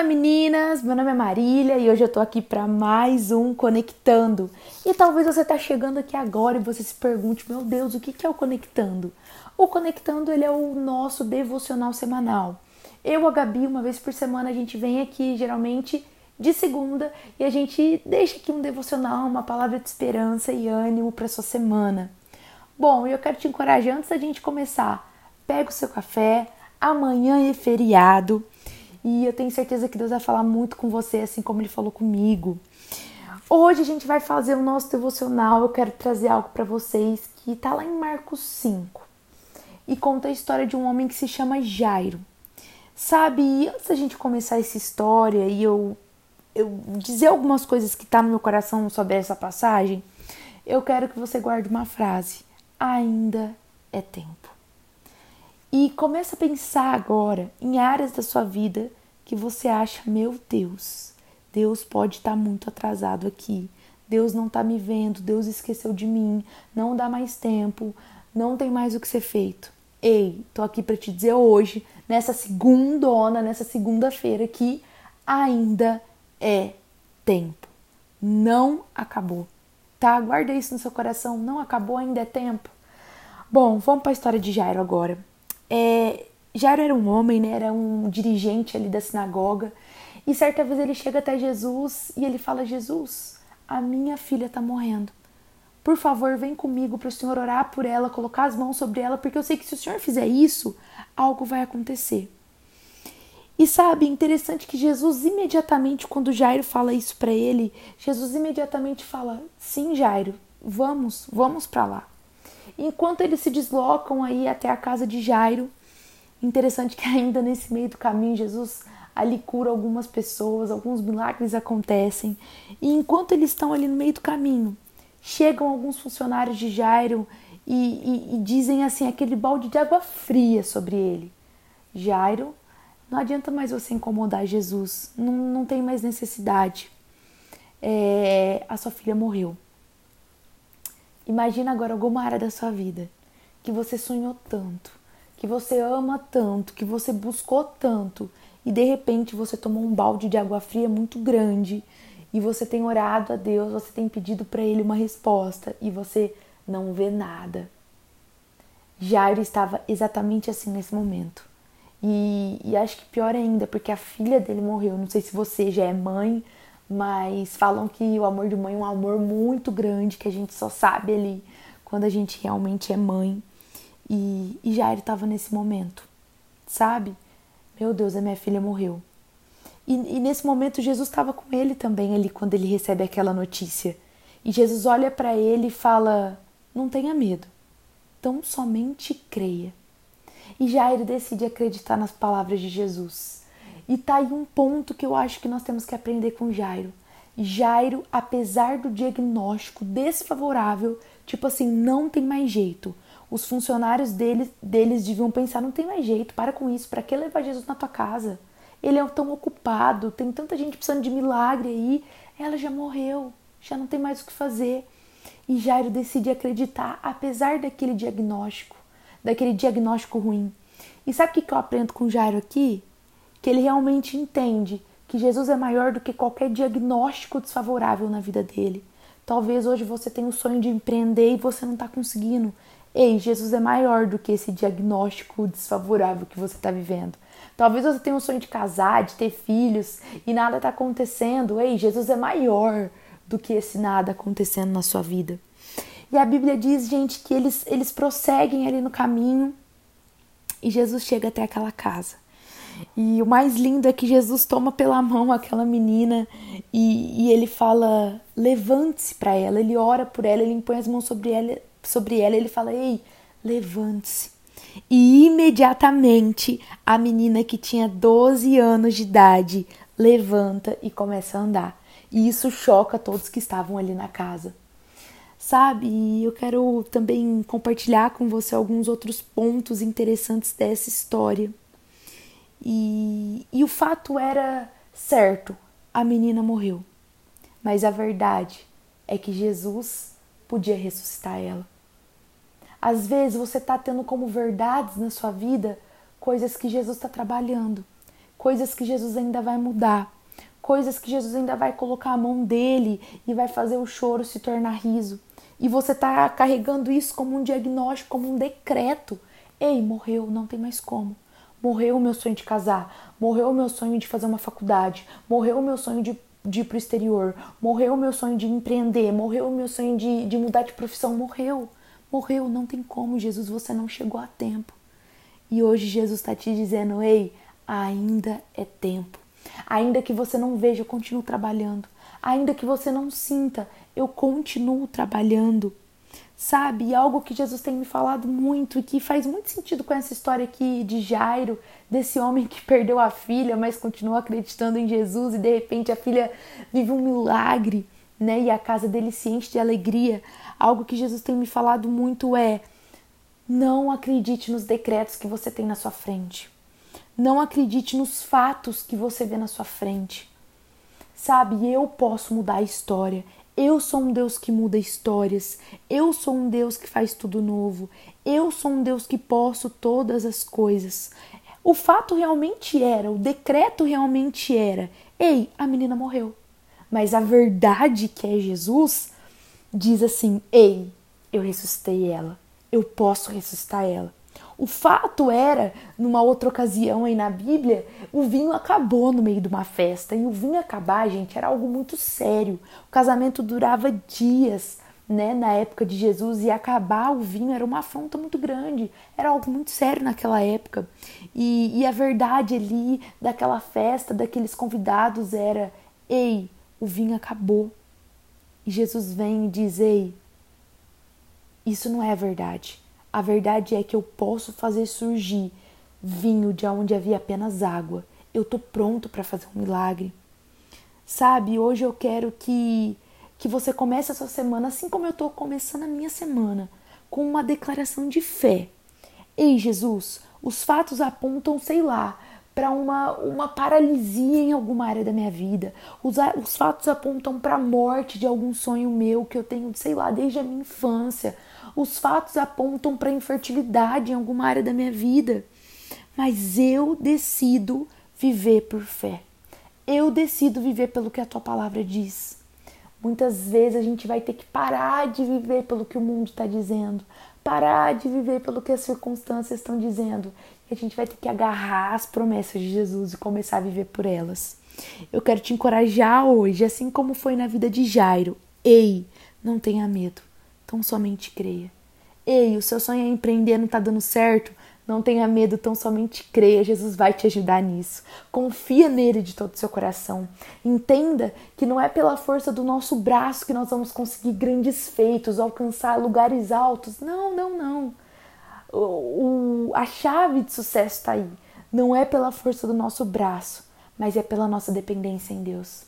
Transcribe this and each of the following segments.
Fala meninas, meu nome é Marília e hoje eu tô aqui para mais um Conectando. E talvez você tá chegando aqui agora e você se pergunte, meu Deus, o que é o Conectando? O Conectando ele é o nosso devocional semanal. Eu, a Gabi, uma vez por semana a gente vem aqui geralmente de segunda e a gente deixa aqui um devocional, uma palavra de esperança e ânimo para sua semana. Bom, eu quero te encorajar antes da gente começar. Pega o seu café, amanhã é feriado e eu tenho certeza que Deus vai falar muito com você, assim como Ele falou comigo. Hoje a gente vai fazer o nosso devocional. Eu quero trazer algo para vocês que está lá em Marcos 5 e conta a história de um homem que se chama Jairo. Sabe, antes da gente começar essa história e eu, eu dizer algumas coisas que tá no meu coração sobre essa passagem, eu quero que você guarde uma frase: ainda é tempo. E comece a pensar agora em áreas da sua vida que você acha, meu Deus, Deus pode estar tá muito atrasado aqui. Deus não está me vendo, Deus esqueceu de mim, não dá mais tempo, não tem mais o que ser feito. Ei, tô aqui para te dizer hoje, nessa segundona, nessa segunda-feira que ainda é tempo. Não acabou. Tá? Guarda isso no seu coração, não acabou, ainda é tempo. Bom, vamos para a história de Jairo agora. É, Jairo era um homem, né? Era um dirigente ali da sinagoga. E certa vez ele chega até Jesus e ele fala: Jesus, a minha filha está morrendo. Por favor, vem comigo para o Senhor orar por ela, colocar as mãos sobre ela, porque eu sei que se o Senhor fizer isso, algo vai acontecer. E sabe, interessante que Jesus imediatamente, quando Jairo fala isso para ele, Jesus imediatamente fala: Sim, Jairo, vamos, vamos para lá. Enquanto eles se deslocam aí até a casa de Jairo, interessante que ainda nesse meio do caminho Jesus ali cura algumas pessoas, alguns milagres acontecem. E enquanto eles estão ali no meio do caminho, chegam alguns funcionários de Jairo e, e, e dizem assim aquele balde de água fria sobre ele. Jairo, não adianta mais você incomodar Jesus, não, não tem mais necessidade. É, a sua filha morreu. Imagina agora alguma área da sua vida que você sonhou tanto, que você ama tanto, que você buscou tanto e de repente você tomou um balde de água fria muito grande e você tem orado a Deus, você tem pedido para Ele uma resposta e você não vê nada. Jairo estava exatamente assim nesse momento. E, e acho que pior ainda, porque a filha dele morreu. Não sei se você já é mãe, mas falam que o amor de mãe é um amor muito grande que a gente só sabe ali quando a gente realmente é mãe. E, e Jair estava nesse momento, sabe? Meu Deus, a minha filha morreu. E, e nesse momento Jesus estava com ele também ali quando ele recebe aquela notícia. E Jesus olha para ele e fala: Não tenha medo, tão somente creia. E Jair decide acreditar nas palavras de Jesus. E tá aí um ponto que eu acho que nós temos que aprender com Jairo. Jairo, apesar do diagnóstico desfavorável, tipo assim, não tem mais jeito. Os funcionários deles, deles deviam pensar: não tem mais jeito, para com isso, para que levar Jesus na tua casa? Ele é tão ocupado, tem tanta gente precisando de milagre aí, ela já morreu, já não tem mais o que fazer. E Jairo decide acreditar, apesar daquele diagnóstico, daquele diagnóstico ruim. E sabe o que eu aprendo com Jairo aqui? Que ele realmente entende que Jesus é maior do que qualquer diagnóstico desfavorável na vida dele. Talvez hoje você tenha o sonho de empreender e você não está conseguindo. Ei, Jesus é maior do que esse diagnóstico desfavorável que você está vivendo. Talvez você tenha o sonho de casar, de ter filhos e nada está acontecendo. Ei, Jesus é maior do que esse nada acontecendo na sua vida. E a Bíblia diz, gente, que eles, eles prosseguem ali no caminho e Jesus chega até aquela casa. E o mais lindo é que Jesus toma pela mão aquela menina e, e ele fala: levante-se para ela. Ele ora por ela, ele impõe as mãos sobre ela, sobre ela ele fala: ei, levante-se. E imediatamente a menina que tinha 12 anos de idade levanta e começa a andar. E isso choca todos que estavam ali na casa. Sabe? E eu quero também compartilhar com você alguns outros pontos interessantes dessa história. E, e o fato era certo: a menina morreu. Mas a verdade é que Jesus podia ressuscitar ela. Às vezes você está tendo como verdades na sua vida coisas que Jesus está trabalhando, coisas que Jesus ainda vai mudar, coisas que Jesus ainda vai colocar a mão dele e vai fazer o choro se tornar riso. E você está carregando isso como um diagnóstico, como um decreto. Ei, morreu, não tem mais como. Morreu o meu sonho de casar, morreu o meu sonho de fazer uma faculdade, morreu o meu sonho de, de ir pro exterior, morreu o meu sonho de empreender, morreu o meu sonho de, de mudar de profissão, morreu. Morreu, não tem como, Jesus, você não chegou a tempo. E hoje Jesus está te dizendo: ei, ainda é tempo. Ainda que você não veja, eu continuo trabalhando. Ainda que você não sinta, eu continuo trabalhando. Sabe? Algo que Jesus tem me falado muito e que faz muito sentido com essa história aqui de Jairo, desse homem que perdeu a filha, mas continua acreditando em Jesus e de repente a filha vive um milagre, né? E a casa dele se enche de alegria. Algo que Jesus tem me falado muito é: não acredite nos decretos que você tem na sua frente. Não acredite nos fatos que você vê na sua frente. Sabe, eu posso mudar a história. Eu sou um Deus que muda histórias. Eu sou um Deus que faz tudo novo. Eu sou um Deus que posso todas as coisas. O fato realmente era, o decreto realmente era: ei, a menina morreu. Mas a verdade que é Jesus diz assim: ei, eu ressuscitei ela. Eu posso ressuscitar ela. O fato era, numa outra ocasião aí na Bíblia, o vinho acabou no meio de uma festa. E o vinho acabar, gente, era algo muito sério. O casamento durava dias, né, na época de Jesus, e acabar o vinho era uma afronta muito grande. Era algo muito sério naquela época. E, e a verdade ali daquela festa, daqueles convidados, era: ei, o vinho acabou. E Jesus vem e diz: ei, isso não é verdade. A verdade é que eu posso fazer surgir vinho de onde havia apenas água. Eu tô pronto para fazer um milagre. Sabe, hoje eu quero que que você comece a sua semana assim como eu tô começando a minha semana, com uma declaração de fé. Ei, Jesus, os fatos apontam, sei lá, para uma, uma paralisia em alguma área da minha vida. Os, os fatos apontam para a morte de algum sonho meu que eu tenho, sei lá, desde a minha infância. Os fatos apontam para infertilidade em alguma área da minha vida. Mas eu decido viver por fé. Eu decido viver pelo que a tua palavra diz. Muitas vezes a gente vai ter que parar de viver pelo que o mundo está dizendo, parar de viver pelo que as circunstâncias estão dizendo. E a gente vai ter que agarrar as promessas de Jesus e começar a viver por elas. Eu quero te encorajar hoje, assim como foi na vida de Jairo. Ei, não tenha medo. Tão somente creia. Ei, o seu sonho é empreender, não está dando certo? Não tenha medo, tão somente creia. Jesus vai te ajudar nisso. Confia nele de todo o seu coração. Entenda que não é pela força do nosso braço que nós vamos conseguir grandes feitos, alcançar lugares altos. Não, não, não. O, o, a chave de sucesso está aí. Não é pela força do nosso braço, mas é pela nossa dependência em Deus.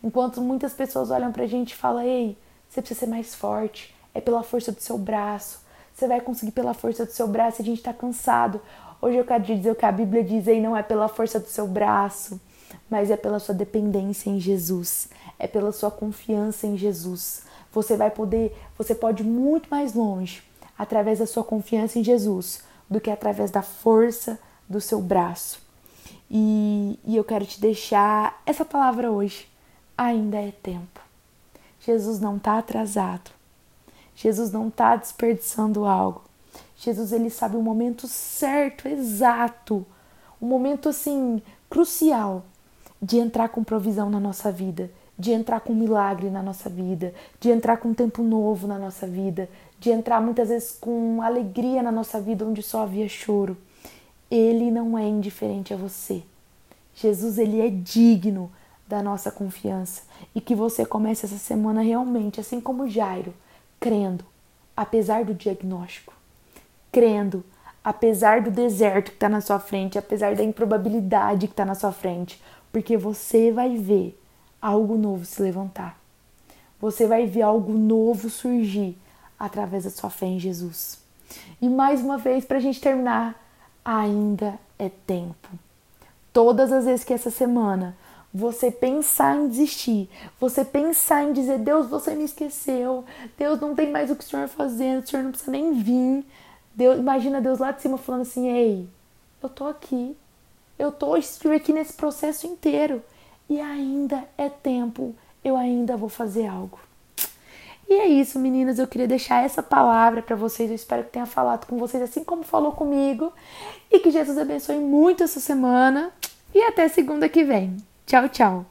Enquanto muitas pessoas olham para a gente e falam: Ei, você precisa ser mais forte é pela força do seu braço. Você vai conseguir pela força do seu braço a gente está cansado. Hoje eu quero te dizer o que a Bíblia diz aí, não é pela força do seu braço, mas é pela sua dependência em Jesus, é pela sua confiança em Jesus. Você vai poder, você pode ir muito mais longe através da sua confiança em Jesus do que através da força do seu braço. E, e eu quero te deixar essa palavra hoje. Ainda é tempo. Jesus não está atrasado. Jesus não está desperdiçando algo. Jesus ele sabe o momento certo, exato, o momento assim crucial de entrar com provisão na nossa vida, de entrar com milagre na nossa vida, de entrar com tempo novo na nossa vida, de entrar muitas vezes com alegria na nossa vida onde só havia choro. Ele não é indiferente a você. Jesus ele é digno da nossa confiança e que você comece essa semana realmente assim como Jairo crendo, apesar do diagnóstico, crendo, apesar do deserto que está na sua frente, apesar da improbabilidade que está na sua frente, porque você vai ver algo novo se levantar. Você vai ver algo novo surgir através da sua fé em Jesus. E mais uma vez, para a gente terminar, ainda é tempo. Todas as vezes que essa semana você pensar em desistir, você pensar em dizer: Deus, você me esqueceu, Deus não tem mais o que o Senhor fazendo, o Senhor não precisa nem vir. Deus, imagina Deus lá de cima falando assim: Ei, eu tô aqui, eu tô estive aqui nesse processo inteiro e ainda é tempo, eu ainda vou fazer algo. E é isso, meninas. Eu queria deixar essa palavra para vocês. Eu espero que tenha falado com vocês assim como falou comigo. E que Jesus abençoe muito essa semana. E até segunda que vem. Tchau, tchau.